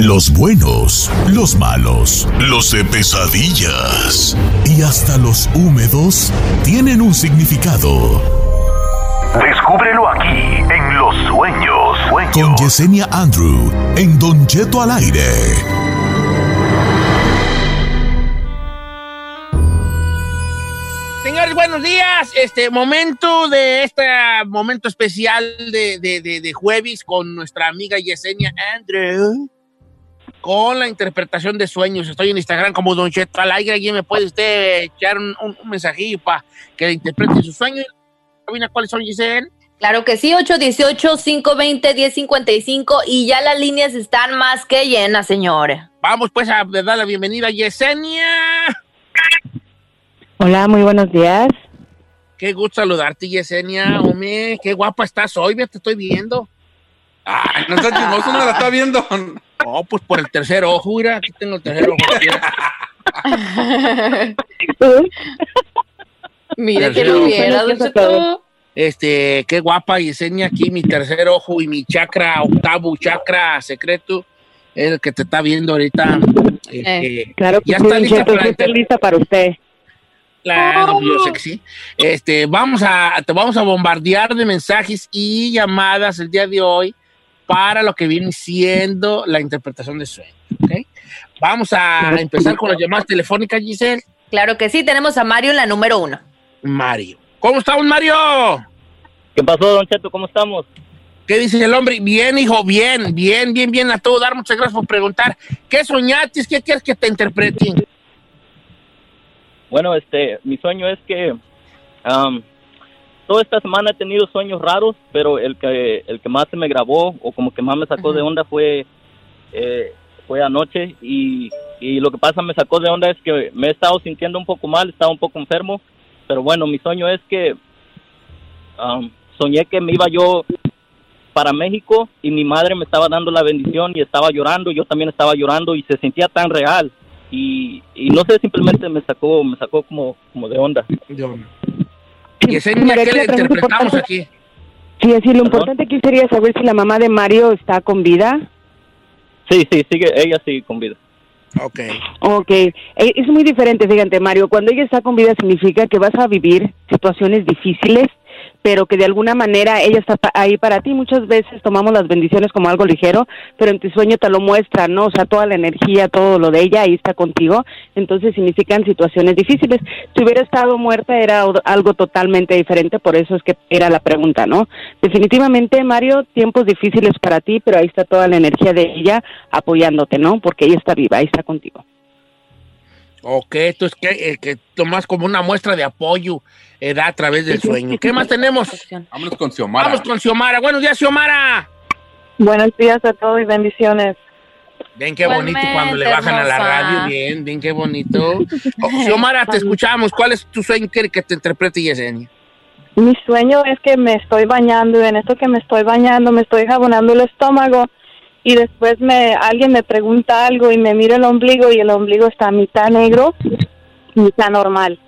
Los buenos, los malos, los de pesadillas y hasta los húmedos tienen un significado. Descúbrelo aquí en Los Sueños. Sueños. Con Yesenia Andrew en Don Cheto al aire. Señores, buenos días. Este momento de este momento especial de, de, de, de jueves con nuestra amiga Yesenia Andrew con la interpretación de sueños. Estoy en Instagram como Don Cheto al aire. Alguien me puede usted echar un, un- un mensajillo para que le interprete sus sueños. ¿Sabina cuáles son, Giselle? Claro que sí, 818-520-1055 y ya las líneas están más que llenas, señores. Vamos pues a dar la bienvenida a Yesenia. Hola, muy buenos días. Qué gusto saludarte, Yesenia. Hombre, qué guapa estás hoy, ya te estoy viendo. Ay, no está chismoso, no la está viendo. Oh, pues por el tercer ojo, mira, aquí tengo el tercer ojo. Mire que Tercero. lo viera. Este, qué guapa Yesenia aquí, mi tercer ojo y mi chakra octavo, chakra secreto, es el que te está viendo ahorita. Este, Claro que ya sí, está lista para sí estoy lista para usted. Claro, yo sé que sí. Este, vamos a, te vamos a bombardear de mensajes y llamadas el día de hoy para lo que viene siendo la interpretación de sueños, ¿ok? Vamos a empezar con las llamadas telefónicas, Giselle. Claro que sí, tenemos a Mario en la número uno. Mario. ¿Cómo estamos, Mario? ¿Qué pasó, Don Cheto? ¿Cómo estamos? ¿Qué dice el hombre? Bien, hijo, bien, bien, bien, bien a todo dar. Muchas gracias por preguntar. ¿Qué soñaste? ¿Qué quieres que te interpreten? Bueno, este, mi sueño es que am, toda esta semana he tenido sueños raros, pero el que el que más se me grabó o como que más me sacó de onda fue eh, fue anoche y, y lo que pasa me sacó de onda es que me he estado sintiendo un poco mal, estaba un poco enfermo, pero bueno, mi sueño es que soñé que me iba yo para México y mi madre me estaba dando la bendición y estaba llorando, yo también estaba llorando y se sentía tan real y, y no sé, simplemente me sacó, me sacó como, como de onda. Yesenia, ¿qué le interpretamos aquí? Sí, así, lo Perdón. importante aquí sería saber si la mamá de Mario está con vida. Sí, sí, sigue, ella sigue con vida. Ok. Ok, Eh, es muy diferente, fíjate Mario, cuando ella está con vida significa que vas a vivir situaciones difíciles, pero que de alguna manera ella está ahí para ti. Muchas veces tomamos las bendiciones como algo ligero, pero en tu sueño te lo muestra, ¿no? O sea, toda la energía, todo lo de ella ahí está contigo, entonces significan situaciones difíciles. Si hubiera estado muerta era algo totalmente diferente, por eso es que era la pregunta, ¿no? Definitivamente, Mario, tiempos difíciles para ti, pero ahí está toda la energía de ella apoyándote, ¿no? Porque ella está viva, ahí está contigo. Ok, entonces que, eh, que tomas como una muestra de apoyo eh, da a través del sueño. ¿Qué más tenemos? Vámonos con Xiomara. Vamos con Xiomara. Buenos días, Xiomara. Buenos días a todos y bendiciones. Ven qué bonito Igualmente, cuando le bajan a la radio. Bien, bien, qué bonito. Oh, Xiomara, te escuchamos. ¿Cuál es tu sueño? ¿Quiere que te interprete Yesenia? Mi sueño es que me estoy bañando y en esto que me estoy bañando me estoy jabonando el estómago y después me alguien me pregunta algo y me mira el ombligo y el ombligo está mitad negro, mitad normal.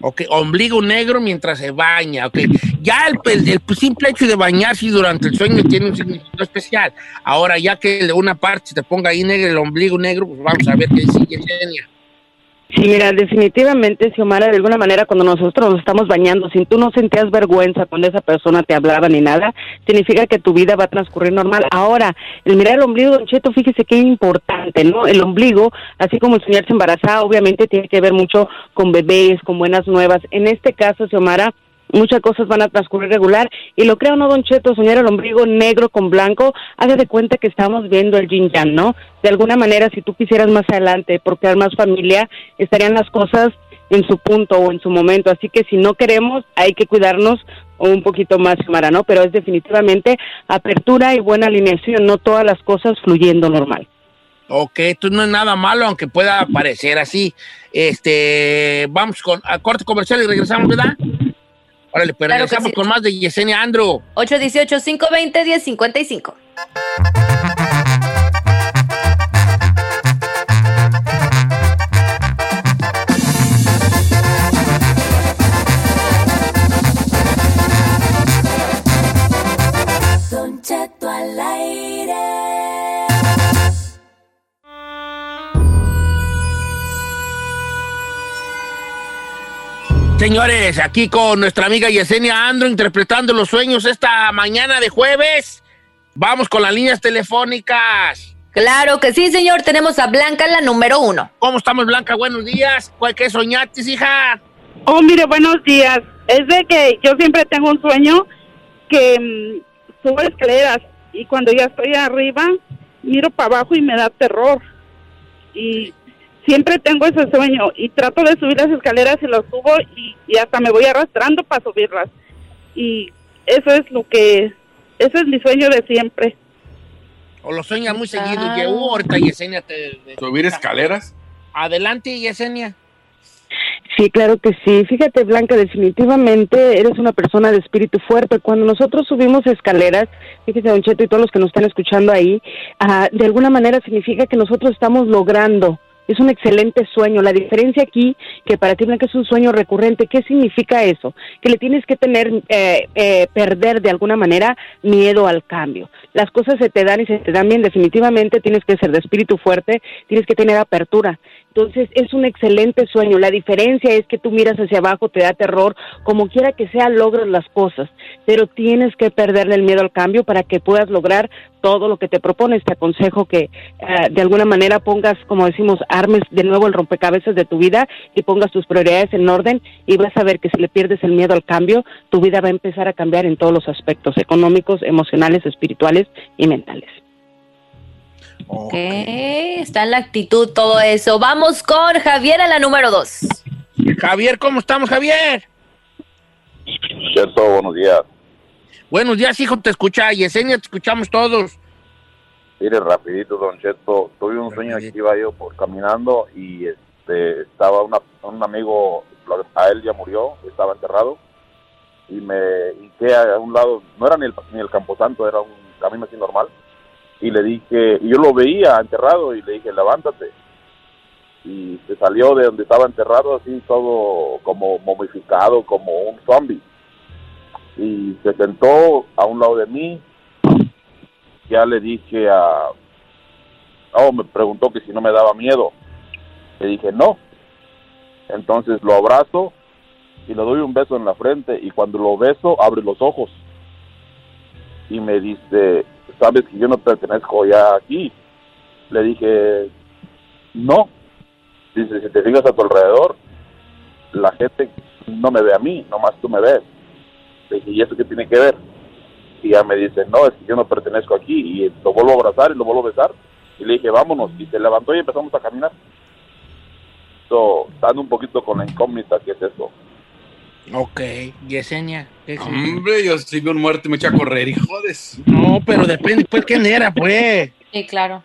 Ok, ombligo negro mientras se baña. Ok, ya el, el- el simple hecho de bañarse durante el sueño tiene un significado especial. Ahora, ya que de una parte se te ponga ahí negro, el ombligo negro, pues vamos a ver qué dice Yesenia. Sí, mira, definitivamente, Xiomara, de alguna manera, cuando nosotros nos estamos bañando, si tú no sentías vergüenza cuando esa persona te hablaba ni nada, significa que tu vida va a transcurrir normal. Ahora, el mirar el ombligo, Don Cheto, fíjese qué importante, ¿no? El ombligo, así como el señor se embaraza, obviamente tiene que ver mucho con bebés, con buenas nuevas. En este caso, Xiomara, muchas cosas van a transcurrir regular y lo creo no don Cheto soñar el ombligo negro con blanco haga de cuenta que estamos viendo el yin yang no de alguna manera si tú quisieras más adelante porque más familia estarían las cosas en su punto o en su momento así que si no queremos hay que cuidarnos un poquito más Mara no pero es definitivamente apertura y buena alineación no todas las cosas fluyendo normal Ok, esto no es nada malo, aunque pueda parecer así. Este, vamos con a corte comercial y regresamos, ¿verdad? Órale, pero Claro que regresamos sí. con más de Yesenia Andro. 818-520-1055. Don Cheto al Señores, aquí con nuestra amiga Yesenia Andro interpretando los sueños esta mañana de jueves. Vamos con las líneas telefónicas. Claro que sí, señor. Tenemos a Blanca, la número uno. ¿Cómo estamos, Blanca? Buenos días. ¿Cuál qué soñaste, hija? Oh, mire, buenos días. Es de que yo siempre tengo un sueño que mm, subo escaleras y cuando ya estoy arriba miro para abajo y me da terror. Y siempre tengo ese sueño y trato de subir las escaleras y lo subo y, y hasta me voy arrastrando para subirlas. Y eso es lo que, ese es mi sueño de siempre. ¿O lo sueñas muy seguido? Y uh, ahorita Yesenia te... ¿Subir escaleras? Adelante, Yesenia. Sí, claro que sí. Fíjate, Blanca, definitivamente eres una persona de espíritu fuerte. Cuando nosotros subimos escaleras, fíjese, Don Cheto y todos los que nos están escuchando ahí, ah, de alguna manera significa que nosotros estamos logrando. Es un excelente sueño. La diferencia aquí, que para ti, Blanca, es un sueño recurrente. ¿Qué significa eso? Que le tienes que tener, eh, eh, perder de alguna manera miedo al cambio. Las cosas se te dan y se te dan bien. Definitivamente tienes que ser de espíritu fuerte, tienes que tener apertura. Entonces es un excelente sueño. La diferencia es que tú miras hacia abajo, te da terror, como quiera que sea, logras las cosas, pero tienes que perderle el miedo al cambio para que puedas lograr todo lo que te propones. Te aconsejo que eh, de alguna manera pongas, como decimos, armes de nuevo el rompecabezas de tu vida y pongas tus prioridades en orden y vas a ver que si le pierdes el miedo al cambio, tu vida va a empezar a cambiar en todos los aspectos económicos, emocionales, espirituales y mentales. Ok, está en la actitud todo eso. Vamos con Javier a la número dos. Javier, ¿cómo estamos, Javier? Cierto, buenos días. Buenos días, hijo, te escucha. Yesenia, te escuchamos todos. Mire, rapidito, Don Cheto, tuve un sueño que iba yo por caminando y este estaba una- un amigo, a él ya murió, estaba enterrado y me hinqué a un lado, no era ni el, ni el camposanto, era un camino así normal y le dije, yo lo veía enterrado y le dije, levántate y se salió de donde estaba enterrado así todo como momificado, como un zombie y se sentó a un lado de mí ya le dije a... Oh, me preguntó que si no me daba miedo. Le dije no. Entonces lo abrazo y le doy un beso en la frente y cuando lo beso abre los ojos y me dice, sabes que yo no pertenezco ya aquí. Le dije, no. Dice, si te fijas a tu alrededor, la gente no me ve a mí, nomás tú me ves. Le dije, ¿y eso qué tiene que ver? y ya me dice, no, es que yo no pertenezco aquí, y lo vuelvo a abrazar y lo vuelvo a besar, y le dije, vámonos, y se levantó y empezamos a caminar. So, estando un poquito con la incógnita, ¿qué es eso? Ok, Yesenia. ¿qué es eso? Hombre, yo si veo un muerto y me echa a correr, hijo de su- No, pero depende, pues, quién era, pues. Sí, claro.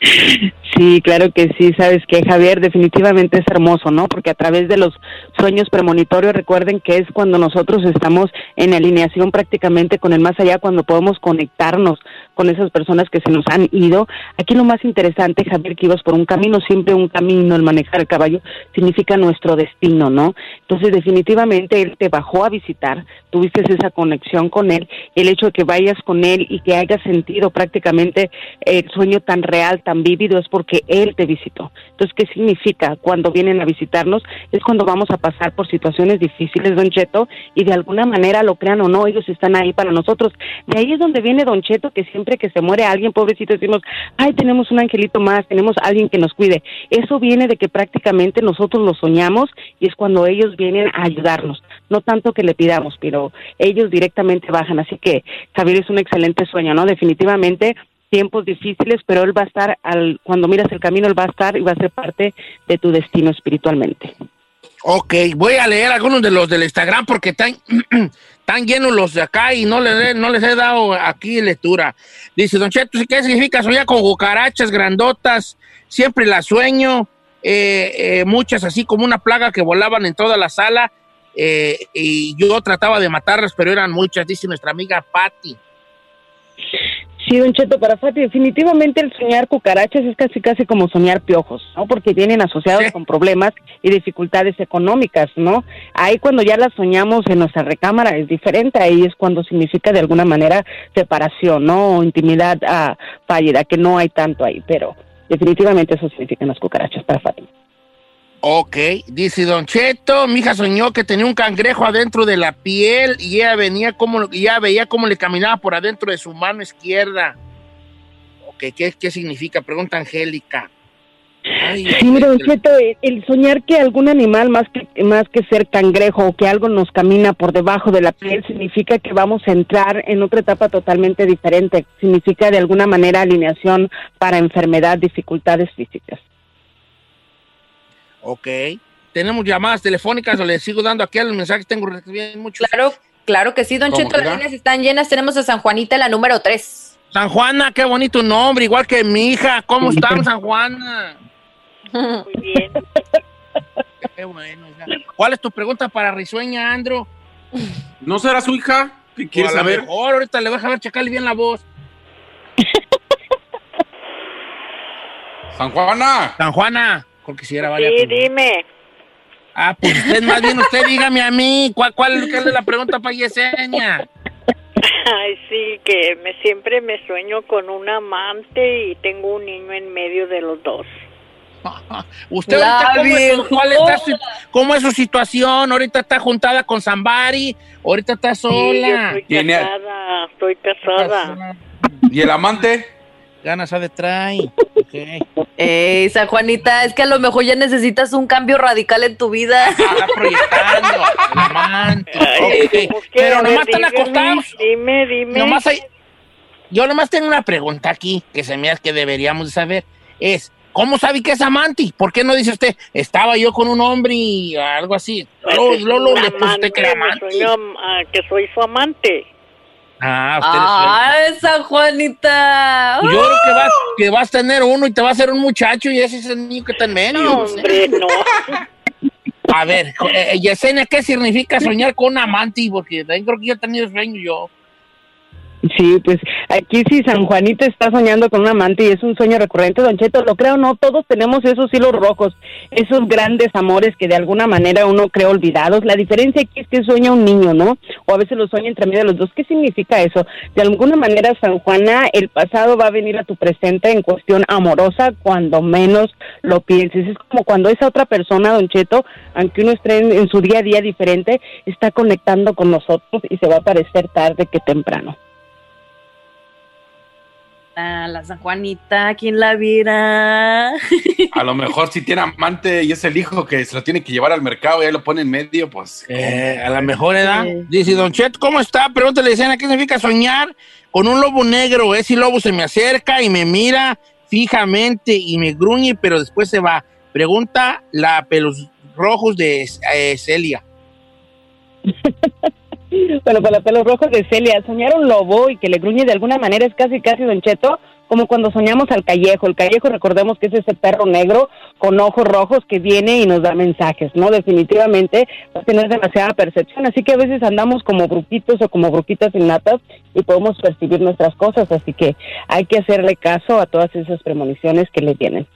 Sí, claro que sí, sabes que Javier definitivamente es hermoso, ¿no? Porque a través de los sueños premonitorios, recuerden que es cuando nosotros estamos en alineación prácticamente con el más allá, cuando podemos conectarnos con esas personas que se nos han ido. Aquí lo más interesante, Javier, que ibas por un camino, siempre un camino, el manejar el caballo significa nuestro destino, ¿no? Entonces, definitivamente él te bajó a visitar, tuviste esa conexión con él, el hecho de que vayas con él y que hayas sentido prácticamente el sueño tan real, tan vívido, es porque que Él te visitó. Entonces, ¿qué significa cuando vienen a visitarnos? Es cuando vamos a pasar por situaciones difíciles, Don Cheto, y de alguna manera, lo crean o no, ellos están ahí para nosotros. De ahí es donde viene Don Cheto, que siempre que se muere alguien, pobrecito, decimos, ay, tenemos un angelito más, tenemos alguien que nos cuide. Eso viene de que prácticamente nosotros lo soñamos y es cuando ellos vienen a ayudarnos. No tanto que le pidamos, pero ellos directamente bajan. Así que Javier es un excelente sueño, ¿no? Definitivamente tiempos difíciles, pero él va a estar, al, cuando miras el camino, él va a estar y va a ser parte de tu destino espiritualmente. Ok, voy a leer algunos de los del Instagram porque están, están llenos los de acá y no les, no les he dado aquí lectura. Dice, Don Cheto, ¿qué significa soñar con cucarachas grandotas? Siempre las sueño, eh, eh, muchas así como una plaga que volaban en toda la sala eh, y yo trataba de matarlas, pero eran muchas, dice nuestra amiga Patty. Sí, Don Cheto, para Fati, definitivamente el soñar cucarachas es casi casi como soñar piojos, ¿no? Porque vienen asociados con problemas y dificultades económicas, ¿no? Ahí cuando ya las soñamos en nuestra recámara es diferente, ahí es cuando significa de alguna manera separación, ¿no? O intimidad ah, fallida, que no hay tanto ahí, pero definitivamente eso significan las cucarachas para Fati. Ok, dice Don Cheto, mi hija soñó que tenía un cangrejo adentro de la piel y ella venía como, y ella veía cómo le caminaba por adentro de su mano izquierda. Ok, ¿qué, qué significa? Pregunta Angélica. Ay, Sí, mira, Don Cheto, el, el soñar que algún animal más que más que ser cangrejo o que algo nos camina por debajo de la piel significa que vamos a entrar en otra etapa totalmente diferente. Significa de alguna manera alineación para enfermedad, dificultades físicas. Ok. Tenemos llamadas telefónicas o le sigo dando aquí a los mensajes, tengo recibiendo muchos. Claro, claro que sí, Don ¿Cómo Cheto, las líneas están llenas. Tenemos a San Juanita, la número 3. San Juana, qué bonito nombre, igual que mi hija. ¿Cómo están, San Juana? Muy bien. Qué bueno. hija. ¿Cuál es tu pregunta para Risueña, Andro? ¿No será su hija? ¿Qué quieres a lo saber? mejor ahorita le voy a dejar checarle bien la voz. San Juana. San Juana, porque si era vale. Sí, dime. Ah, pues usted más bien, usted dígame a mí, ¿cuál, cuál, cuál es la pregunta para Yesenia? Ay, sí, que me siempre me sueño con un amante y tengo un niño en medio de los dos. ¿Usted ahorita cómo, es, cuál está su- cómo es su situación? ¿Ahorita está juntada con Zambari? ¿Ahorita está Sí, yo sola? estoy casada, estoy casada. ¿Y el amante? Ganas a de trae. Ey, San Juanita, es que a lo mejor ya necesitas un cambio radical en tu vida. Ok, Pero A ver, nomás están dígame, acostados. Dime, dime. Nomás hay- yo nomás tengo una pregunta aquí que se me hace que deberíamos de saber. Es, ¿cómo sabe que es amante? ¿Por qué no dice usted, estaba yo con un hombre y algo así? Pues Lolo, le usted que era amante. sueño, ah, que soy su amante. Ah, Ay, San Juanita. Yo creo que vas, que vas a tener uno y te va a hacer un muchacho y ese es el niño que está en medio. No, hombre, no. A ver, eh, Yesenia, ¿qué significa soñar con un amante? Porque también creo que yo he tenido sueño yo. Sí, pues aquí sí San Juanito está soñando con un amante y es un sueño recurrente, Don Cheto, lo creo no, todos tenemos esos hilos rojos, esos grandes amores que de alguna manera uno cree olvidados. La diferencia aquí es que sueña un niño, ¿no? O a veces lo sueña entre medio de los dos. ¿Qué significa eso? De alguna manera, San Juana, el pasado va a venir a tu presente en cuestión amorosa cuando menos lo pienses. Es como cuando esa otra persona, Don Cheto, aunque uno esté en, en su día a día diferente, está conectando con nosotros y se va a aparecer tarde que temprano. La San Juanita, ¿quién la viera? A lo mejor si tiene amante y es el hijo que se lo tiene que llevar al mercado y ahí lo pone en medio, pues. Eh, a la mejor edad. Dice, Don Chet, ¿cómo está? Pregúntale, Yesenia, ¿qué significa soñar con un lobo negro? Ese lobo se me acerca y me mira fijamente y me gruñe, pero después se va. Pregunta la pelos rojos de eh, Celia. Bueno, para los pelos rojos de Celia, soñar un lobo y que le gruñe de alguna manera es casi, casi, Don Cheto, como cuando soñamos al callejo. El callejo, recordemos que es ese perro negro con ojos rojos que viene y nos da mensajes, ¿no? Definitivamente va a tener demasiada percepción, así que a veces andamos como bruquitos o como bruquitas innatas y podemos percibir nuestras cosas, así que hay que hacerle caso a todas esas premoniciones que le vienen.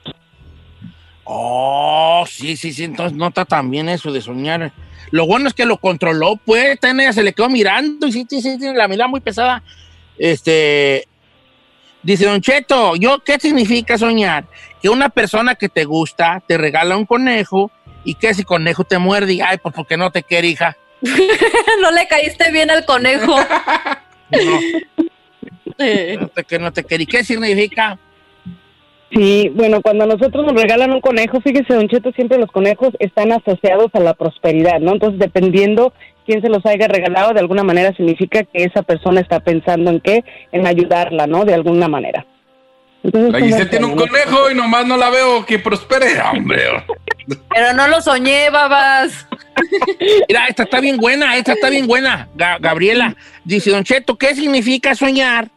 Oh, sí, sí, sí, entonces no está tan bien eso de soñar. Lo bueno es que lo controló, pues, también ella se le quedó mirando y sí, sí, sí, tiene la mirada muy pesada. Este, Dice Don Cheto, yo, ¿qué significa soñar? Que una persona que te gusta te regala un conejo y que ese conejo te muerde y, ay, pues porque no te quiere, hija. no le caíste bien al conejo. No te, que no te quiere. ¿Y qué significa? Sí, bueno, cuando nosotros nos regalan un conejo, fíjese, Don Cheto, siempre los conejos están asociados a la prosperidad, ¿no? Entonces, dependiendo quién se los haya regalado, de alguna manera significa que esa persona está pensando en qué, en ayudarla, ¿no? De alguna manera. Entonces, La ¿cómo Giselle es tiene un conejo y nomás no la veo que prospere, hombre. Pero no lo soñé, babas. Mira, esta está bien buena, esta está bien buena. Ga- Gabriela dice, Don Cheto, ¿qué significa soñar?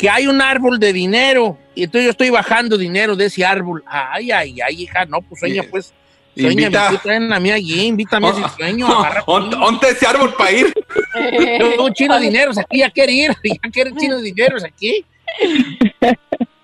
Que hay un árbol de dinero y entonces yo estoy bajando dinero de ese árbol. Ay, ay, ay, hija, no, pues sueña, pues. Sueña, Invita- me traen a mí allí, invítame a ese sueño. agarra- ¿Dónde ese árbol para ir? Yo, un chino de dineros aquí, ya quiere ir, ya quiere chino de dineros aquí.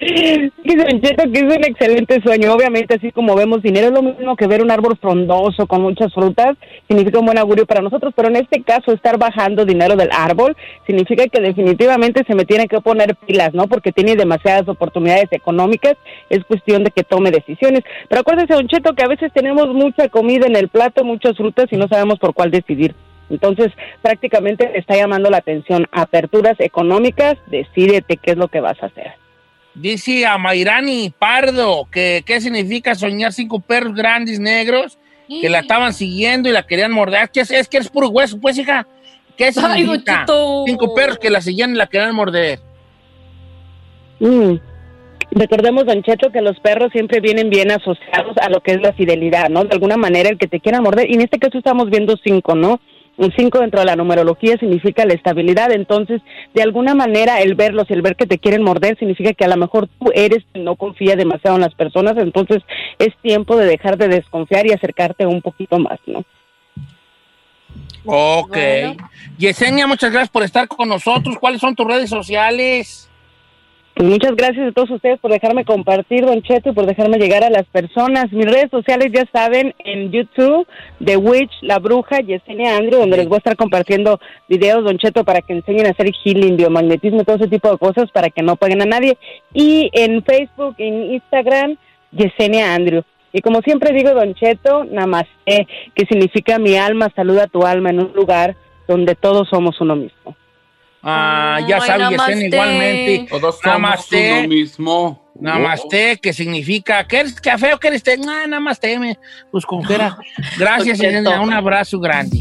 Que es un excelente sueño. Obviamente, así como vemos dinero, es lo mismo que ver un árbol frondoso con muchas frutas, significa un buen augurio para nosotros, pero en este caso, estar bajando dinero del árbol significa que definitivamente se me tiene que poner pilas, ¿no? Porque tiene demasiadas oportunidades económicas, es cuestión de que tome decisiones. Pero acuérdese, Don Cheto, que a veces tenemos mucha comida en el plato, muchas frutas y no sabemos por cuál decidir. Entonces, prácticamente está llamando la atención. Aperturas económicas, decídete qué es lo que vas a hacer. Dice a Mayrani Pardo que qué significa soñar cinco perros grandes negros que la estaban siguiendo y la querían morder. ¿Qué es, es que eres puro hueso, pues, hija. ¿Qué significa? Cinco perros que la seguían y la querían morder. Mm. Recordemos, Don Cheto, que los perros siempre vienen bien asociados a lo que es la fidelidad, ¿no? De alguna manera, el que te quieran morder. Y en este caso estamos viendo cinco, ¿no? Un cinco dentro de la numerología significa la estabilidad. Entonces, de alguna manera, el verlos y el ver que te quieren morder significa que a lo mejor tú eres quien no confía demasiado en las personas. Entonces, es tiempo de dejar de desconfiar y acercarte un poquito más, ¿no? Ok. Yesenia, muchas gracias por estar con nosotros. ¿Cuáles son tus redes sociales? Pues muchas gracias a todos ustedes por dejarme compartir, Don Cheto, y por dejarme llegar a las personas. Mis redes sociales ya saben, en YouTube, The Witch, La Bruja, Yesenia Andrew, donde les voy a estar compartiendo videos, Don Cheto, para que enseñen a hacer healing, biomagnetismo, todo ese tipo de cosas para que no paguen a nadie. Y en Facebook, en Instagram, Yesenia Andrew. Y como siempre digo, Don Cheto, namaste, que significa mi alma saluda tu alma en un lugar donde todos somos uno mismo. Ah, ya Ay, sabes, namaste. Igualmente. Todos somos Namaste. uno mismo. Namaste, que significa, ¿qué eres café o qué eres té? Ah, namaste, me- pues como quiera. Gracias. Yesenia, un abrazo grande.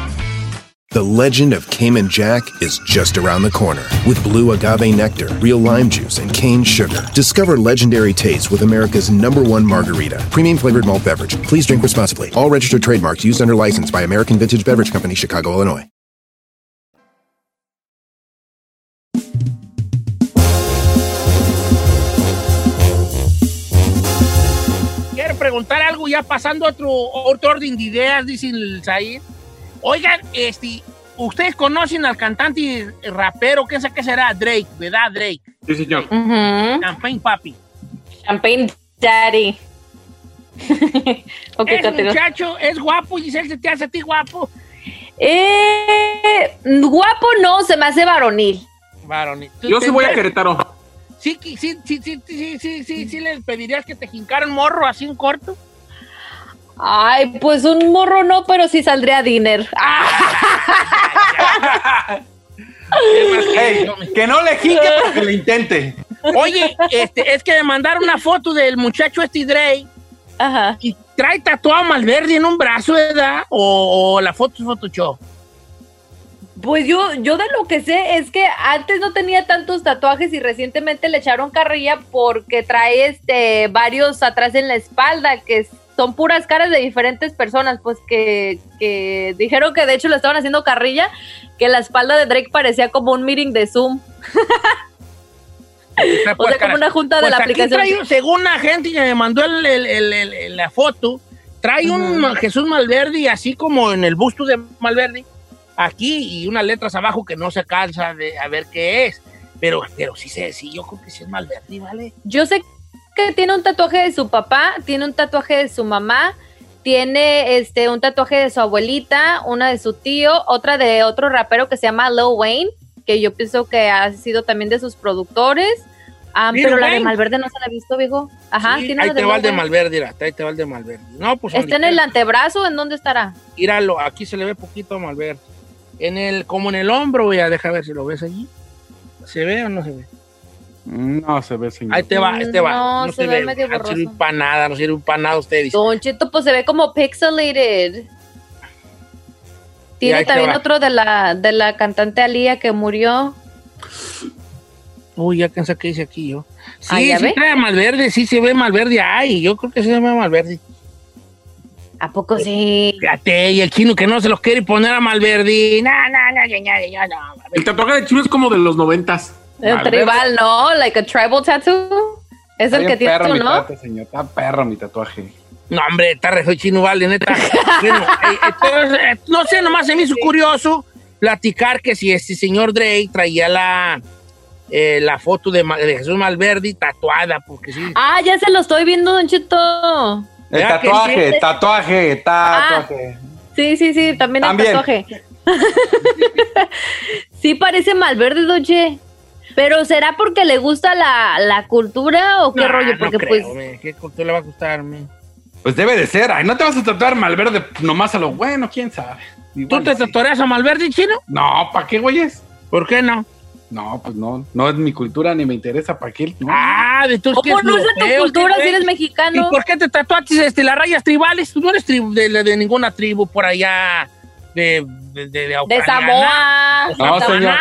The legend of Cayman Jack is just around the corner. With blue agave nectar, real lime juice, and cane sugar. Discover legendary taste with America's number one margarita. Premium flavored malt beverage. Please drink responsibly. All registered trademarks used under license by American Vintage Beverage Company, Chicago, Illinois. Quiero preguntar algo ya pasando otro, otro orden de ideas, dice el Zahir. Oigan, este, ustedes conocen al cantante y rapero, ¿qué, sé- qué será? Drake, ¿verdad? Drake. Sí, señor. Champagne Papi. Champagne Daddy. Ok, Ese continúa. muchacho es guapo, Giselle, ¿se te hace a ti guapo? Eh, guapo no, se me hace varonil. Varonil. ¿Tú Yo sí voy a Querétaro. Sí, sí, sí, sí, sí, sí, sí, sí, sí, les pedirías que te jincaran morro así en corto. Ay, pues un morro no, pero sí saldría dinner. Ey, que no le jinque, pero que le intente. Oye, este, es que me mandaron una foto del muchacho este Drake. Ajá. Y trae tatuado a Malverde en un brazo, ¿verdad? O, o la foto es Photoshop. Pues yo, yo de lo que sé es que antes no tenía tantos tatuajes y recientemente le echaron carrilla porque trae este varios atrás en la espalda que son puras caras de diferentes personas, pues que, que dijeron que de hecho le estaban haciendo carrilla, que la espalda de Drake parecía como un meeting de Zoom. O sea, como una junta de Pues la aquí aplicación. trae, según la gente que me mandó el- la foto, trae un. Jesús Malverde, así como en el busto de Malverde, aquí y unas letras abajo que no se cansa de a ver qué es. Pero, pero sí sé, sí, yo creo que sí es Malverde, ¿vale? Yo sé que tiene un tatuaje de su papá, tiene un tatuaje de su mamá, tiene este un tatuaje de su abuelita, una de su tío, otra de otro rapero que se llama Lil Wayne, que yo pienso que ha sido también de sus productores. Ah, pero la de. Malverde no se la ha visto, viejo. Ajá, Sí, ahí te va el de. Malverde, mira, ahí te va el de Malverde. No, pues ¿Está en el antebrazo? ¿En dónde estará? Míralo, aquí se le ve poquito a Malverde. En el, como en el hombro, ya deja ver si lo ves allí. ¿Se ve o no se ve? No se ve, señor. Ahí te va, ahí te va. No, No, se se, ve ve. medio No sirve para nada, no sirve para nada usted dice. Don Cheto, pues se ve como pixelated. Tiene también otro de la, de la cantante Alía que murió. Uy, ya pensé que dice aquí yo. Sí, Ah, ¿ya sí ve? trae Malverde, sí se ve Malverde. Ay, yo creo que sí se ve Malverde. ¿A poco sí? Fíjate, y el chino que no se los quiere poner a Malverde. No, no, no, ya, ya, no. El tatuaje de chino es como de los noventas. El tribal, ¿no? Like a tribal tattoo. Es el que bien tiene perro tú, mi ¿no? tatuaje, señor. Está perro mi tatuaje. No, hombre, está re feo chino, vale, neta. Bueno, eh, entonces, eh, no sé, nomás se me hizo curioso platicar que si este señor Drake traía la, eh, la foto de, de Jesús Malverde tatuada, porque sí. Ah, ya se lo estoy viendo, Don Cheto. El tatuaje, sí. tatuaje, tatuaje. Sí, sí, sí, también, También. el tatuaje. sí parece Malverde, Doche. Pero ¿será porque le gusta la, la cultura o qué rollo? no Porque creo, pues... me, ¿Qué cultura le va a gustar, me? Pues debe de ser. Ay, no te vas a tatuar Malverde nomás a lo bueno, quién sabe. ¿Tú Igual te sí. tatuarías a Malverde, chino? No, ¿para qué, güeyes? ¿Por qué no? No, pues no. No es mi cultura ni me interesa. ¿Para qué? No. Ah, de tus ¿Cómo no es de tu cultura si eres mexicano? ¿Y por qué te tatuaste este, las rayas tribales? Tú no eres tribu- de, de ninguna tribu por allá de, de, de, de. Samoa. No, de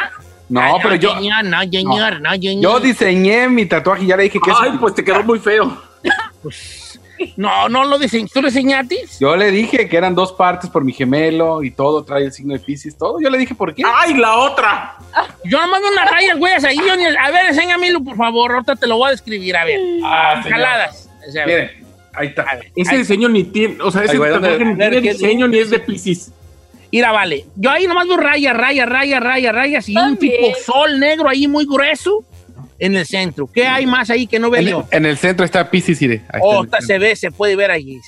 Samoa. No, pero yo. señor, no, señor, no, señor. Yo diseñé mi tatuaje y ya le dije que es- Ay, pues te quedó muy feo. No, no lo diseñaste. ¿Tú lo diseñaste? Yo le dije que eran dos partes por mi gemelo y todo, trae el signo de Pisces, todo. Yo le dije por qué. ¡Ay, la otra! Yo nomás unas rayas, güey, ahí. yo ni- A ver, enséñamelo, por favor. Ahorita te lo voy a describir, a ver. Ah. Jaladas. O sea, Miren, ahí está. Ese diseño ni tiene, o sea, ese Ay, güey, ¿dónde- tatuaje ni tiene ¿qué- diseño ni es de Pisces. Mira, vale. Yo ahí nomás veo rayas, rayas, rayas, rayas, rayas y un tipo sol negro ahí muy grueso en el centro. ¿Qué hay más ahí que no veo En, yo? en el centro está Pisces, Oh, está se ve, se puede ver allí.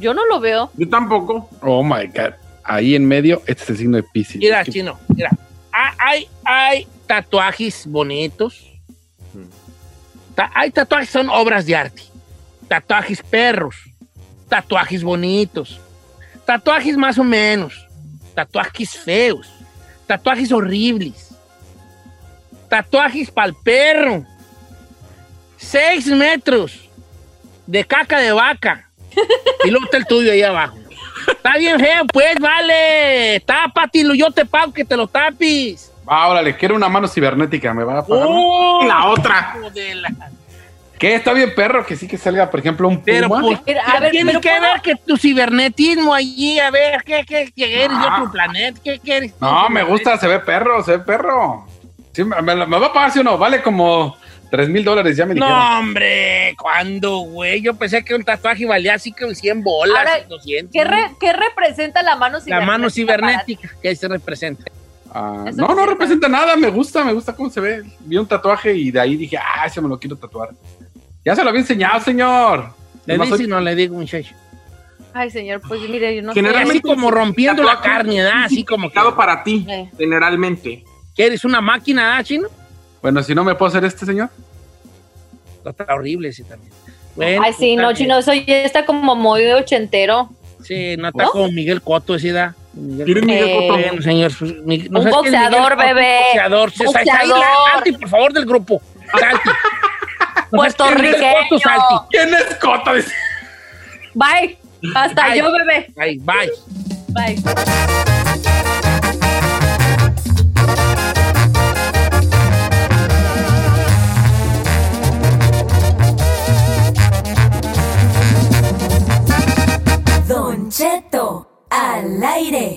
Yo no lo veo. Yo tampoco. Oh my God. Ahí en medio, este es el signo de Pisces. Mira, chino, mira. Ah, Hay, hay tatuajes bonitos. Ta- hay tatuajes que son obras de arte. Tatuajes perros. Tatuajes bonitos. Tatuajes más o menos. Tatuajes feos. Tatuajes horribles. Tatuajes para el perro. Seis metros de caca de vaca. Y luego está el tuyo ahí abajo. Está bien feo, pues, vale. Tápatelo, yo te pago que te lo tapis. Ah, órale, quiero una mano cibernética, me va a pagar. ¡Oh! La otra. La- ¿Qué? Está bien, perro, que sí que salga, por ejemplo, un Pero puma. pues, ¿qué a ver, tiene pero que ver que tu cibernetismo allí? A ver, ¿qué, qué, qué eres de Ah. otro planeta? ¿Qué, qué eres? tú? No, me gusta, se ve perro, se ve perro. Sí, me, me- me va a pagar, ¿sí o no? Vale como 3 mil dólares, ya me dijeron. No, hombre, ¿cuándo, güey? Yo pensé que un tatuaje valía así que 100 bolas, Ahora, 200. ¿Qué, re- qué representa la mano La cibernética? mano para cibernética que se representa. Ah, no, sí no representa nada, me gusta, me gusta cómo se ve. Vi un tatuaje y de ahí dije, ah, ese me lo quiero tatuar. Ya se lo había enseñado, señor. ¿Le dice hoy- no le digo, muchacho? Ay, señor, pues mire, yo no Así como rompiendo la carne, ¿verdad? Así como que... para ti, Eh. generalmente. ¿Que eres una máquina, ah, chino? Bueno, si no me puedo hacer este, señor. Está horrible ese también. Bueno, Ay, sí, pues, no, chino, eso ya está como muy ochentero. Sí, no está ¿No? como Miguel Cotto, esa edad. Miguel ¿Quién es Miguel Eh, Cotto? Bueno, señor. pues, mi- Un sabes quién es Miguel boxeador, bebé. Un Boxeador. Boxeador. Salti, por favor, del grupo. Salti. Puertorriqueño. ¿Quién es? Dice. Bye. Hasta Bye. yo, bebé. Bye. Bye. Don Cheto, al aire.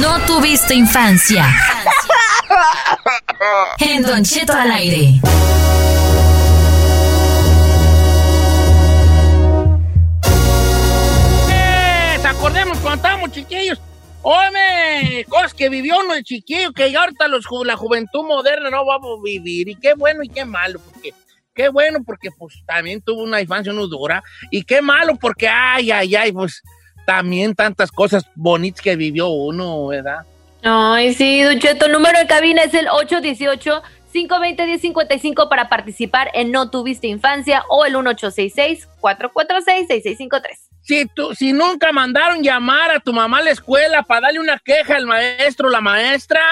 No tuviste infancia. En Don Cheto al aire. Eh, ¿Se acordemos cuando estábamos chiquillos? Óyeme, cosas que vivió uno de chiquillo, que ahorita los, la juventud moderna no vamos a vivir. Y qué bueno y qué malo, porque qué bueno porque pues también tuvo una infancia uno dura. Y qué malo porque, ay, ay, ay, pues también tantas cosas bonitas que vivió uno, ¿verdad? Ay, sí, Don Cheto, el número de cabina es el 818-520-1055 para participar en No Tuviste Infancia o el 1866-446-6653. Si, tú, si nunca mandaron llamar a tu mamá a la escuela para darle una queja al maestro o la maestra,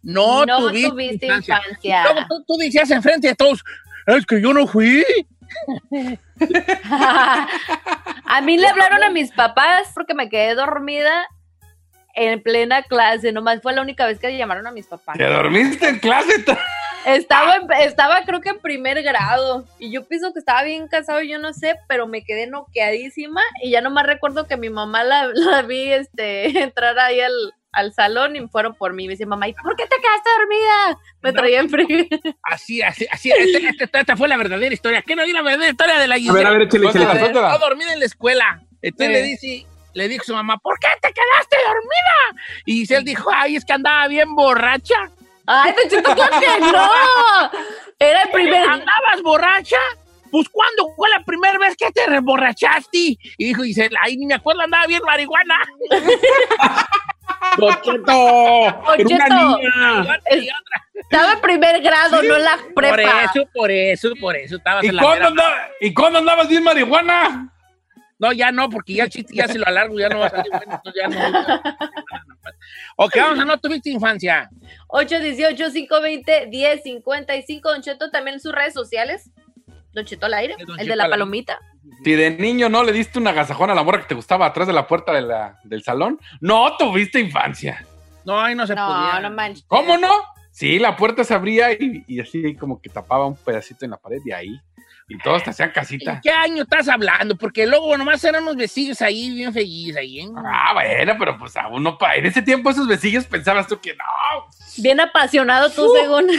no, No tuviste, tuviste infancia. infancia. Luego tú, tú decías enfrente de todos, es que yo no fui. a mí le hablaron a mis papás porque me quedé dormida en plena clase, nomás fue la única vez que llamaron a mis papás. ¿Te dormiste en clase? Estaba, en- estaba creo que en primer grado y yo pienso que estaba bien casado, yo no sé, pero me quedé noqueadísima y ya nomás recuerdo que mi mamá la, la vi este, entrar ahí al, al salón y fueron por mí. Me dice, mamá, ¿y por qué te quedaste dormida? Me traía en frío. Así, así, así. Esta, esta- esta fue la verdadera historia. ¿Qué no di la verdadera historia de la ver, a ver, échale, échale, Estaba échale. Estaba dormida en la escuela. Entonces Sí. le dice, le dijo su mamá, ¿por qué te quedaste dormida? Y él dijo, ay, es que andaba bien borracha. Ay, Don Cheto, claro que no. Era el primer. ¿Andabas borracha? Pues, ¿cuándo fue la primera vez que te reborrachaste? Y dijo, y dice, ay, ni me acuerdo, andaba bien marihuana. Don Cheto, Don era una Cheto. niña. Es- Estaba en primer grado, no en la prepa. Por eso, por eso, por eso estabas ¿Y en la cuándo, andaba- ¿Y cuándo andabas bien marihuana? No, ya no, porque ya el chiste ya se lo alargo, ya no va a salir bueno, entonces ya no. ok, vamos a no tuviste infancia. 818-520-1055. Don Cheto también en sus redes sociales. Don Cheto al aire, Don el Cheto de la palomita. Si de niño no le diste una agasajón a la morra que te gustaba atrás de la puerta de la- del salón, no tuviste infancia. No, ahí no se No, podía. no manches. ¿Cómo no? Sí, la puerta se abría y, y así como que tapaba un pedacito en la pared y ahí. Y todos te hacían ¿En casita. qué año estás hablando? Porque luego nomás eran unos vecinos ahí bien felices ahí, ¿eh? Ah, bueno, pero pues a uno, pa- en ese tiempo esos besillos pensabas tú que no. Bien apasionado tú, Uh. según.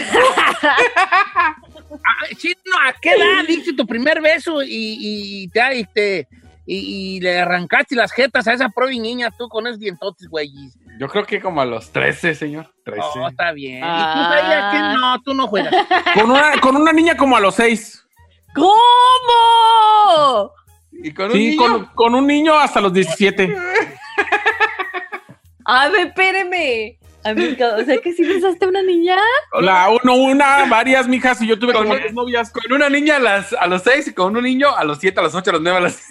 Ah, Chino, ¿a qué edad diste tu primer beso y, y te, y, te- y- y le arrancaste las jetas a esa probi niña tú con esos dientotes, güey? Yo creo que como a los 13, señor. 13. Oh, está bien. ¿Y tú Ah. sabías que no? Tú no juegas. Con una, con una niña como a los seis. ¿Cómo? Y con un Sí, niño. con, con un niño hasta los 17. A ver, espéreme. Amiga, o sea que si besaste a una niña. La uno, una, varias, mijas, y yo tuve Con, como tres novias. con una niña a, las, a los 6 y con un niño a los 7, a los 8, a los 9, a las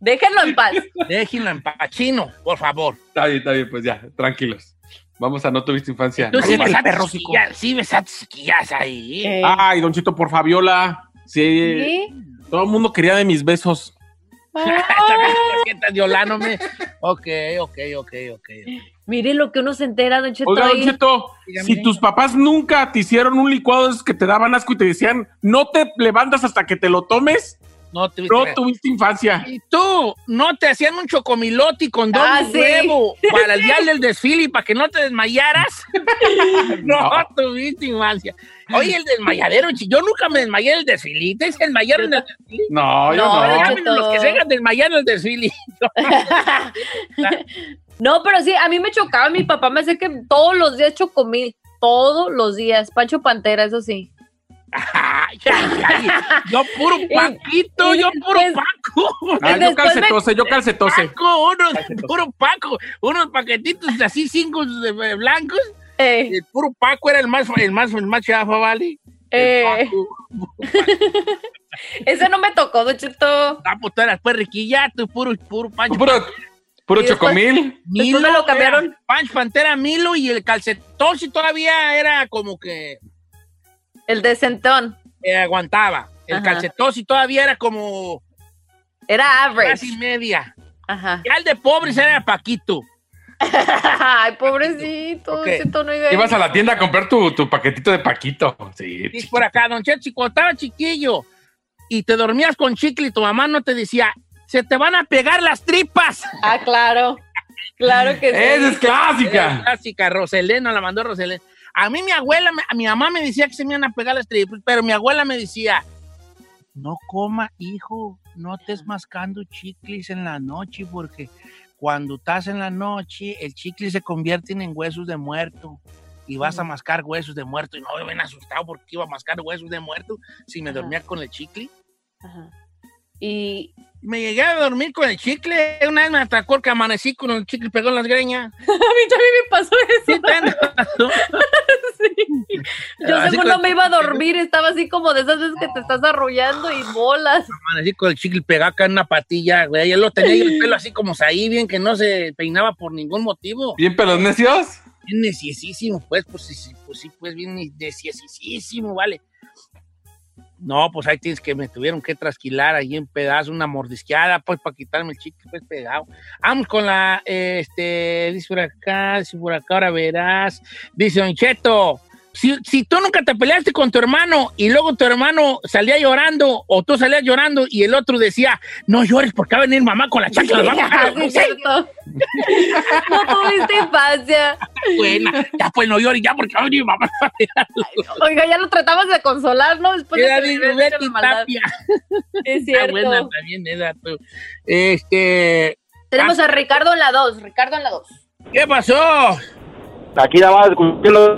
Déjenlo en paz. Déjenlo en paz. Chino, por favor. Está bien, está bien, pues ya, tranquilos. Vamos a No Tuviste Infancia. Tú sí besaste sí ahí. Eh, Ay, Don Chito, por Fabiola. Sí. ¿sí? Todo el mundo quería de mis besos. Tarjetas de Olano, me. Ok, ok, ok, ok. Mire lo que uno se entera, Don Cheto. Oiga, Don. Cheto, si tus papás nunca te hicieron un licuado de esos que te daban asco y te decían, no te levantas hasta que te lo tomes, No tuviste, no tuviste infancia. Y tú, no te hacían un chocomiloti con doble Ah, sí. huevo para el día del desfile y para que no te desmayaras. no, tuviste infancia. Oye, el desmayadero, yo nunca me desmayé en el desfile. ¿Te se desmayaron en el desfile? No, yo No, no. Los que se hagan desmayar en el desfile. No, pero sí, a mí me chocaba. Mi papá me decía que todos los días chocomil. Todos los días. Pancho Pantera, eso sí. Ay, ay, ay. Yo puro Paquito, yo puro Paco. Ah, yo calcetose, yo calcetose. Paco, unos, puro Paco, unos paquetitos así, cinco blancos. Eh, El puro Paco era el más, el más, el más chafa, ¿vale? eh, ese no me tocó, Don Cheto. Ah, pues tú eras pues riquilla, tú puro, puro Pancho. Puro, puro chocomil. Después me lo cambiaron. Pancho Pantera Milo y el calcetón sí todavía era como que El de Centón. Eh, aguantaba. El Ajá. calcetón sí todavía era como Era average. casi media. Ajá. Ya el de pobres era Paquito. Ay, pobrecito. Ok. Don Cheto, no Ibas a la tienda a comprar tu, tu paquetito de Paquito. Sí. Dice por acá, don Chechi, cuando estaba chiquillo y te dormías con chicle y tu mamá no te decía, se te van a pegar las tripas. Ah, claro. Claro que sí. Esa es clásica. clásica, Roselena la mandó Roselena. A mí mi abuela, mi mamá me decía que se me iban a pegar las tripas, pero mi abuela me decía, no coma, hijo, no estés mascando chicles en la noche porque cuando estás en la noche el chicle se convierten en huesos de muerto y vas a mascar huesos de muerto y no me ven asustado porque iba a mascar huesos de muerto si me Ajá. dormía con el chicle. Ajá. Y Me llegué a dormir con el chicle. Una vez me atacó que amanecí con el chicle pegó en las greñas. a mí también me pasó eso. Sí, te- Yo Así según no me iba a dormir, estaba así como de esas veces que te estás arrullando y bolas. Amanecí con el chicle pegado acá en una patilla, güey. Él lo tenía y el pelo así como ahí, bien que no se peinaba por ningún motivo. ¿Bien pelos necios? Bien neciesísimo, pues, pues sí, pues sí, pues bien neciesísimo, vale. No, pues ahí tienes que me tuvieron que trasquilar ahí en pedazos, una mordisqueada, pues, para quitarme el chicle, pues, pegado. Vamos con la, este, dice por acá, dice por acá, ahora verás. Dice Don Cheto, si, si tú nunca te peleaste con tu hermano y luego tu hermano salía llorando o tú salías llorando y el otro decía, no llores porque va a venir mamá con la chancla. nos va a bajar a los Sí, dos". cierto. No tuviste infancia. Buena, ya pues no llores ya porque va a venir mamá. Oiga, ya lo tratabas de consolar, ¿no? Después Era de que. Es Está cierto. buena también esa, tú. Este, Tenemos a Ricardo en la 2. Ricardo en la 2. ¿qué pasó? Aquí nada más escuchando,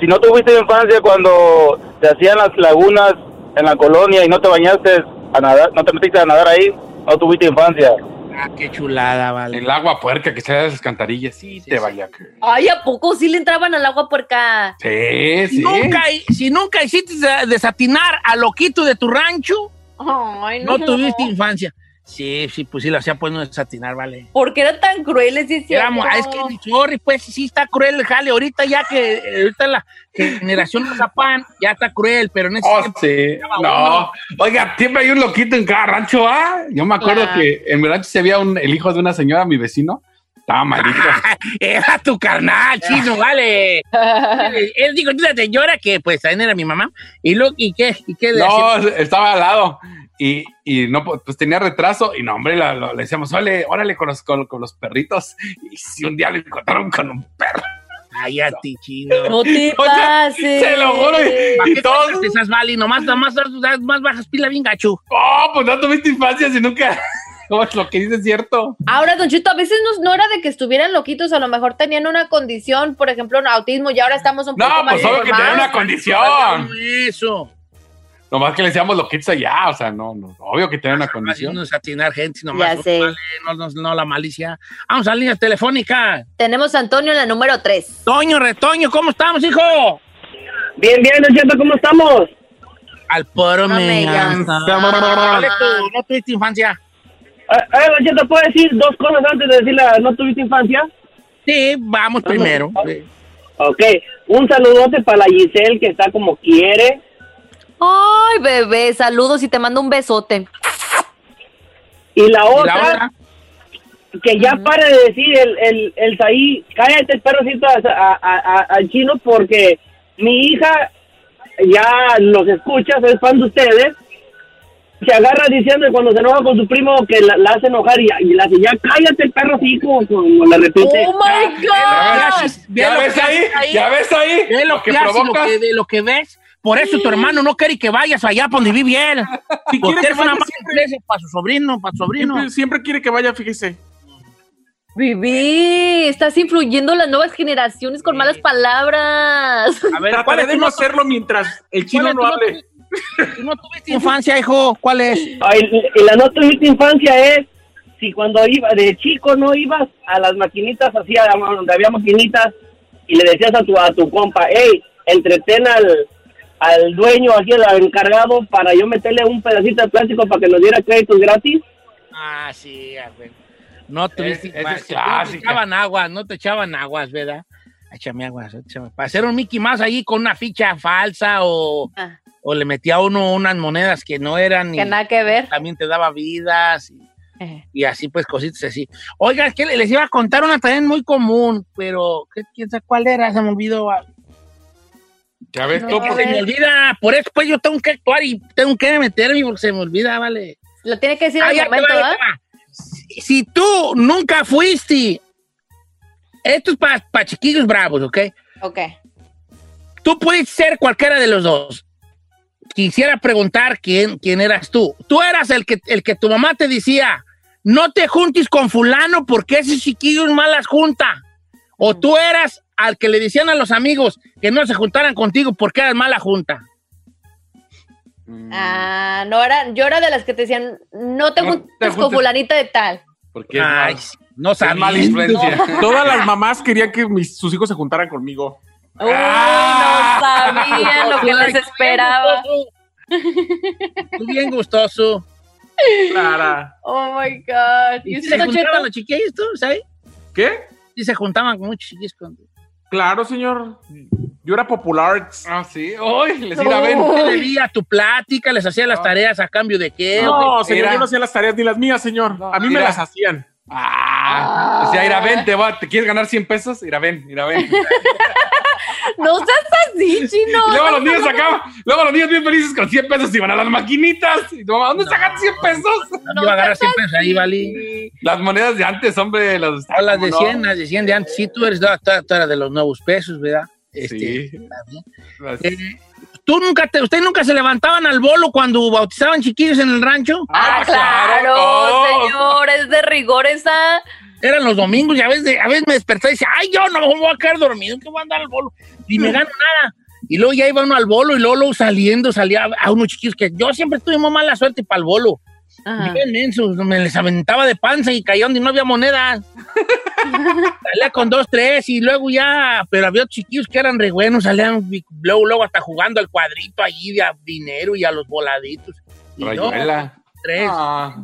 si no tuviste infancia cuando te hacían las lagunas en la colonia y no te bañaste a nadar, no te metiste a nadar ahí, no tuviste infancia. Ah, qué chulada, vale. El agua puerca que sale de las cantarillas. Sí, te vaya. que- Ay, ¿a poco sí le entraban al agua puerca? Sí, Si sí. nunca, si nunca hiciste desatinar al loquito de tu rancho, Ay, no tuviste infancia. Sí, sí, pues sí lo hacía pues no desatinar, vale. ¿Por qué eran tan crueles? Sí, ah, es que, sorry, pues sí está cruel el jale. Ahorita ya que, eh, ahorita la generación Mazapán ya está cruel, pero en ese Oh, tiempo sí. No. Oiga, siempre hay un loquito en cada rancho, ¿ah? Yo me acuerdo Claro. que en mi rancho se había un, el hijo de una señora, mi vecino. Estaba malito. Era tu carnal, chino, vale. Él dijo, una señora que pues también era mi mamá. ¿Y, lo, y qué? ¿Y qué No, estaba al lado. Y, y no, pues tenía retraso. Y no, hombre, la- lo- le decíamos, órale, órale con los, con, con los perritos. Y si un día le encontraron con un perro. Cállate, chino. No te O sea, pases. se lo juro. y- ¿Para Y todos. esas, Vali? Nomás, nomás, más bajas pila bien gacho. Oh, pues no tuviste infancia si nunca. No, es lo que dices es cierto. Ahora, Don Chito, a veces no, no era de que estuvieran loquitos, a lo mejor tenían una condición, por ejemplo, un autismo, y ahora estamos un No, poco más pues obvio que tenía una condición. Eso. Nomás que le decíamos loquitos allá. O sea, no, no. Obvio que tenía una Así condición. no desatinar gente, nomás. No, no, no, no la malicia. Vamos a la línea telefónica. Tenemos a Antonio en la número 3. Toño, Retoño, ¿cómo estamos, hijo? Bien, bien, Don Cheto, ¿cómo estamos? Al poro No me me llama. llamas. ¿Cuál es tu- ¿No tuviste infancia? A ver, Don Cheto, ¿puedo decir dos cosas antes de decir la no tuviste infancia? Sí, vamos primero. Ok, un saludote para la Giselle que está como quiere. Ay, bebé, saludos y te mando un besote. Y la otra, que ya pare de decir el, el, el Saí, cállate perrocito a- a- a- a- al chino porque mi hija ya nos escucha, es fan de ustedes, se agarra diciendo que cuando se enoja con su primo que la, la hace enojar y, y la hace ya cállate perrocico, como le repite. Oh my God. ¿Ya ves ahí? ¿Ya ves ahí? Ve lo Lo que, que lo que, de lo que ves. Por eso tu hermano no quiere que vayas allá para donde vive él. Si Porque quiere que vaya siempre. para su sobrino, para su sobrino. Siempre, siempre quiere que vaya, fíjese. Viví, estás influyendo en las nuevas generaciones con malas palabras. A ver, ¿cuál Trataré es de no no- hacerlo mientras el chino no hable. ¿Tú no tuviste infancia, hijo? ¿Cuál es? Ay, y la no tuviste infancia es si cuando iba de chico no ibas a las maquinitas así a- donde había maquinitas y le decías a tu a tu compa hey entretén al al dueño aquí al encargado para yo meterle un pedacito de plástico para que nos diera créditos gratis Ah, sí, a ver. No tuviste es infancia. No te echaban aguas, no te echaban aguas, ¿verdad? Échame aguas, échame. Para hacer un Mickey más ahí con una ficha falsa o, Ah. o le metía uno unas monedas que no eran. Que y nada que ver. También te daba vidas. Y, Eh. y así, pues, cositas así. Oiga, es que les iba a contar una también muy común, pero ¿qué- ¿quién sabe cuál era? Se me olvidó. Ya ves, No, a Se me olvida. Por eso, pues, yo tengo que actuar y tengo que meterme porque se me olvida, vale. Lo tiene que decir Ah, al. Si, si tú nunca fuiste, esto es para chiquillos bravos, ¿ok? Ok. Tú puedes ser cualquiera de los dos. Quisiera preguntar quién, quién eras tú. Tú eras el que, el que tu mamá te decía, no te juntes con fulano porque ese chiquillo es malas junta. O tú eras al que le decían a los amigos que no se juntaran contigo porque eras mala junta. Ah, no era, yo era de las que te decían, no te No juntes te con fulanita de tal. Porque es Ay, mal- no es mala sabía. influencia. Todas las mamás querían que mis- sus hijos se juntaran conmigo. Uy, no sabían lo que les esperaba. Tú bien gustoso. Clara. Oh my God. ¿Y ¿Y se juntaban los chiquillos, tú, sabes? ¿Qué? Sí se juntaban con muchos chiquillos con... Claro, señor. Yo era popular. Ah, sí. Hoy les iba a ver. No. ¿Qué le debía tu plática? ¿Les hacía las tareas a cambio de qué? No, señor, Era- yo no hacía las tareas ni las mías, señor. A mí me las hacían. Ah, decía, ir a ven, te, va, ¿te quieres ganar 100 pesos? Ir a ven, ir a ven. No seas así, chino. Y luego los niños sacaban, luego los niños bien felices con 100 pesos iban a las maquinitas. Y tu mamá, ¿dónde sacan 100 pesos? No, iba a agarrar 100 pesos ahí, ¿vale? Las monedas de antes, hombre, las O las de ¿cómo no? 100, las de 100 de antes. Sí, tú eres, tú, tú eras de los nuevos pesos, ¿verdad? Este, Sí. Eh, ¿Tú nunca te, ¿Ustedes nunca se levantaban al bolo cuando bautizaban chiquillos en el rancho? Ah, Ah, claro, señor, es de rigor esa. Eran los domingos y a veces, a veces me despertaba y decía, ay, yo no me voy a quedar dormido, que voy a andar al bolo. Y me gano nada. Y luego ya iba uno al bolo y luego, luego saliendo salía a unos chiquillos que yo siempre tuve muy mala suerte para el bolo. Ajá. Bien mensos, me les aventaba de panza y caía donde no había moneda. Salía con dos, tres y luego ya, pero había chiquillos que eran re buenos, salían luego, luego hasta jugando al cuadrito allí de a dinero y a los voladitos. Y yo, Rayuela. tres Ah.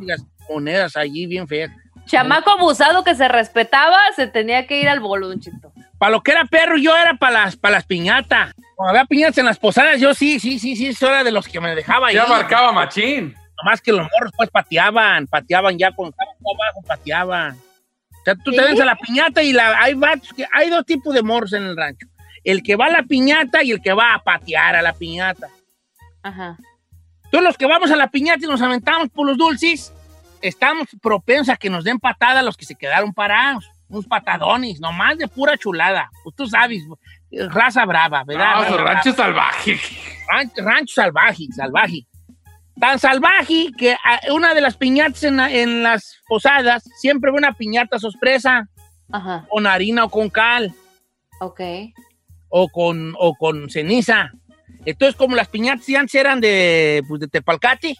monedas allí bien feas. Chamaco abusado que se respetaba, se tenía que ir al bolo, Don Cheto. Para lo que era perro, yo era para las, para las piñatas. Cuando había piñatas en las posadas, yo sí, sí, sí, sí, eso era de los que me dejaba ahí. Ya marcaba machín. Nomás que los morros pues pateaban, pateaban ya cuando estaban todo abajo, pateaban. O sea, tú te ves a la piñata y la, hay, vatos que, hay dos tipos de morros en el rancho. El que va a la piñata y el que va a patear a la piñata. Ajá. Todos los que vamos a la piñata y nos aventamos por los dulces, estamos propensos a que nos den patada los que se quedaron parados. Unos patadones, nomás de pura chulada. Pues tú sabes, raza brava, ¿verdad? No, Raza su brava. rancho salvaje. Rancho, rancho salvaje, salvaje. Tan salvaje que ah, una de las piñatas en, la- en las posadas siempre ve una piñata sorpresa Ajá. con harina o con cal Ok. o con, o con ceniza. Entonces, como las piñatas de antes eran de, pues, de tepalcate,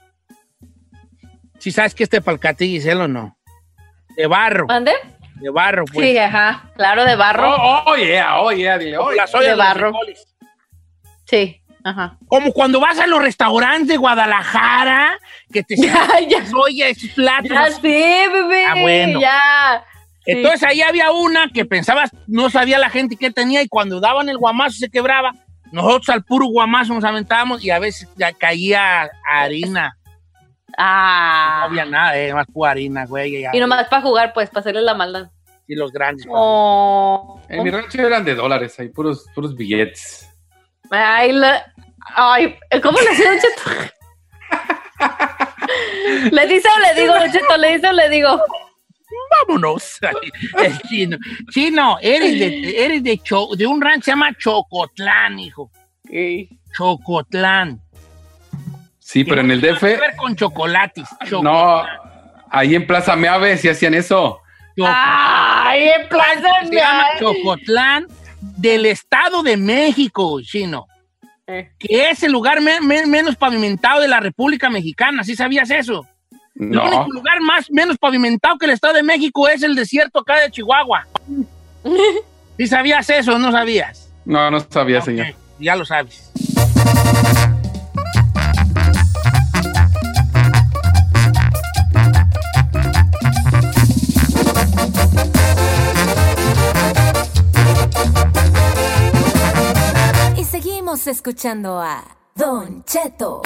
si sabes que es tepalcate, Giselle, o no? De barro, ¿Mande? de barro, pues. Sí, ajá. Claro, de barro. Oh, oh, yeah, oh, yeah, oh, yeah. las ollas de de barro. Sí, ajá. Como cuando vas a los restaurantes de Guadalajara, que te Ya, ya. oye, esos platos. Ya sé, bebé. Ah, bueno. Ya. Sí. Entonces ahí había una que pensabas, no sabía la gente qué tenía y cuando daban el guamazo se quebraba, Nosotros al puro guamazo nos aventábamos y a veces ya caía harina. Ah. No había nada, eh, más pura harina, güey. Y nomás para jugar, pues, para hacerle la maldad. Y los grandes. Oh. En mi rancho eran de dólares, hay puros, puros billetes. Ay, la- Ay, ¿cómo le hacía Don Cheto? ¿Le dice o le digo, Don Cheto? ¿Le dice o le digo? Vámonos. El chino. Chino, eres de, eres de, Cho- de un rancho que se llama Chocotlán, hijo. Chocotlán. Sí, pero en el DF, que ver con chocolates. Choco- no, ahí en Plaza Meave sí hacían eso. Ay, en Plaza Se llama Chocotlán del Estado de México, chino. Que es el lugar me- me- menos pavimentado de la República Mexicana. ¿Sí sabías eso? El No, único lugar más menos pavimentado que el Estado de México es el desierto acá de Chihuahua. ¿Sí sabías eso o no sabías? no, no sabía, señor. Ya lo sabes. Y escuchando a Don Cheto.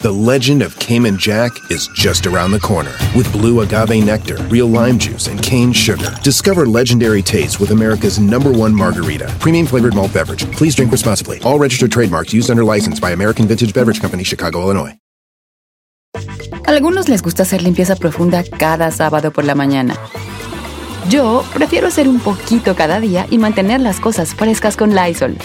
The legend of Cayman Jack is just around the corner. With blue agave nectar, real lime juice, and cane sugar. Discover legendary taste with America's number one margarita. Premium flavored malt beverage. Please drink responsibly. All registered trademarks used under license by American Vintage Beverage Company, Chicago, Illinois. A algunos les gusta hacer limpieza profunda cada sábado por la mañana. Yo prefiero hacer un poquito cada día y mantener las cosas frescas con Lysol.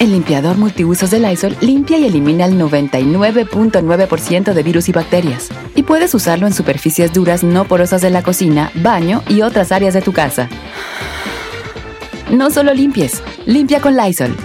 El limpiador multiusos de Lysol limpia y elimina el 99.9% de virus y bacterias. Y puedes usarlo en superficies duras no porosas de la cocina, baño y otras áreas de tu casa. No solo limpies, limpia con Lysol.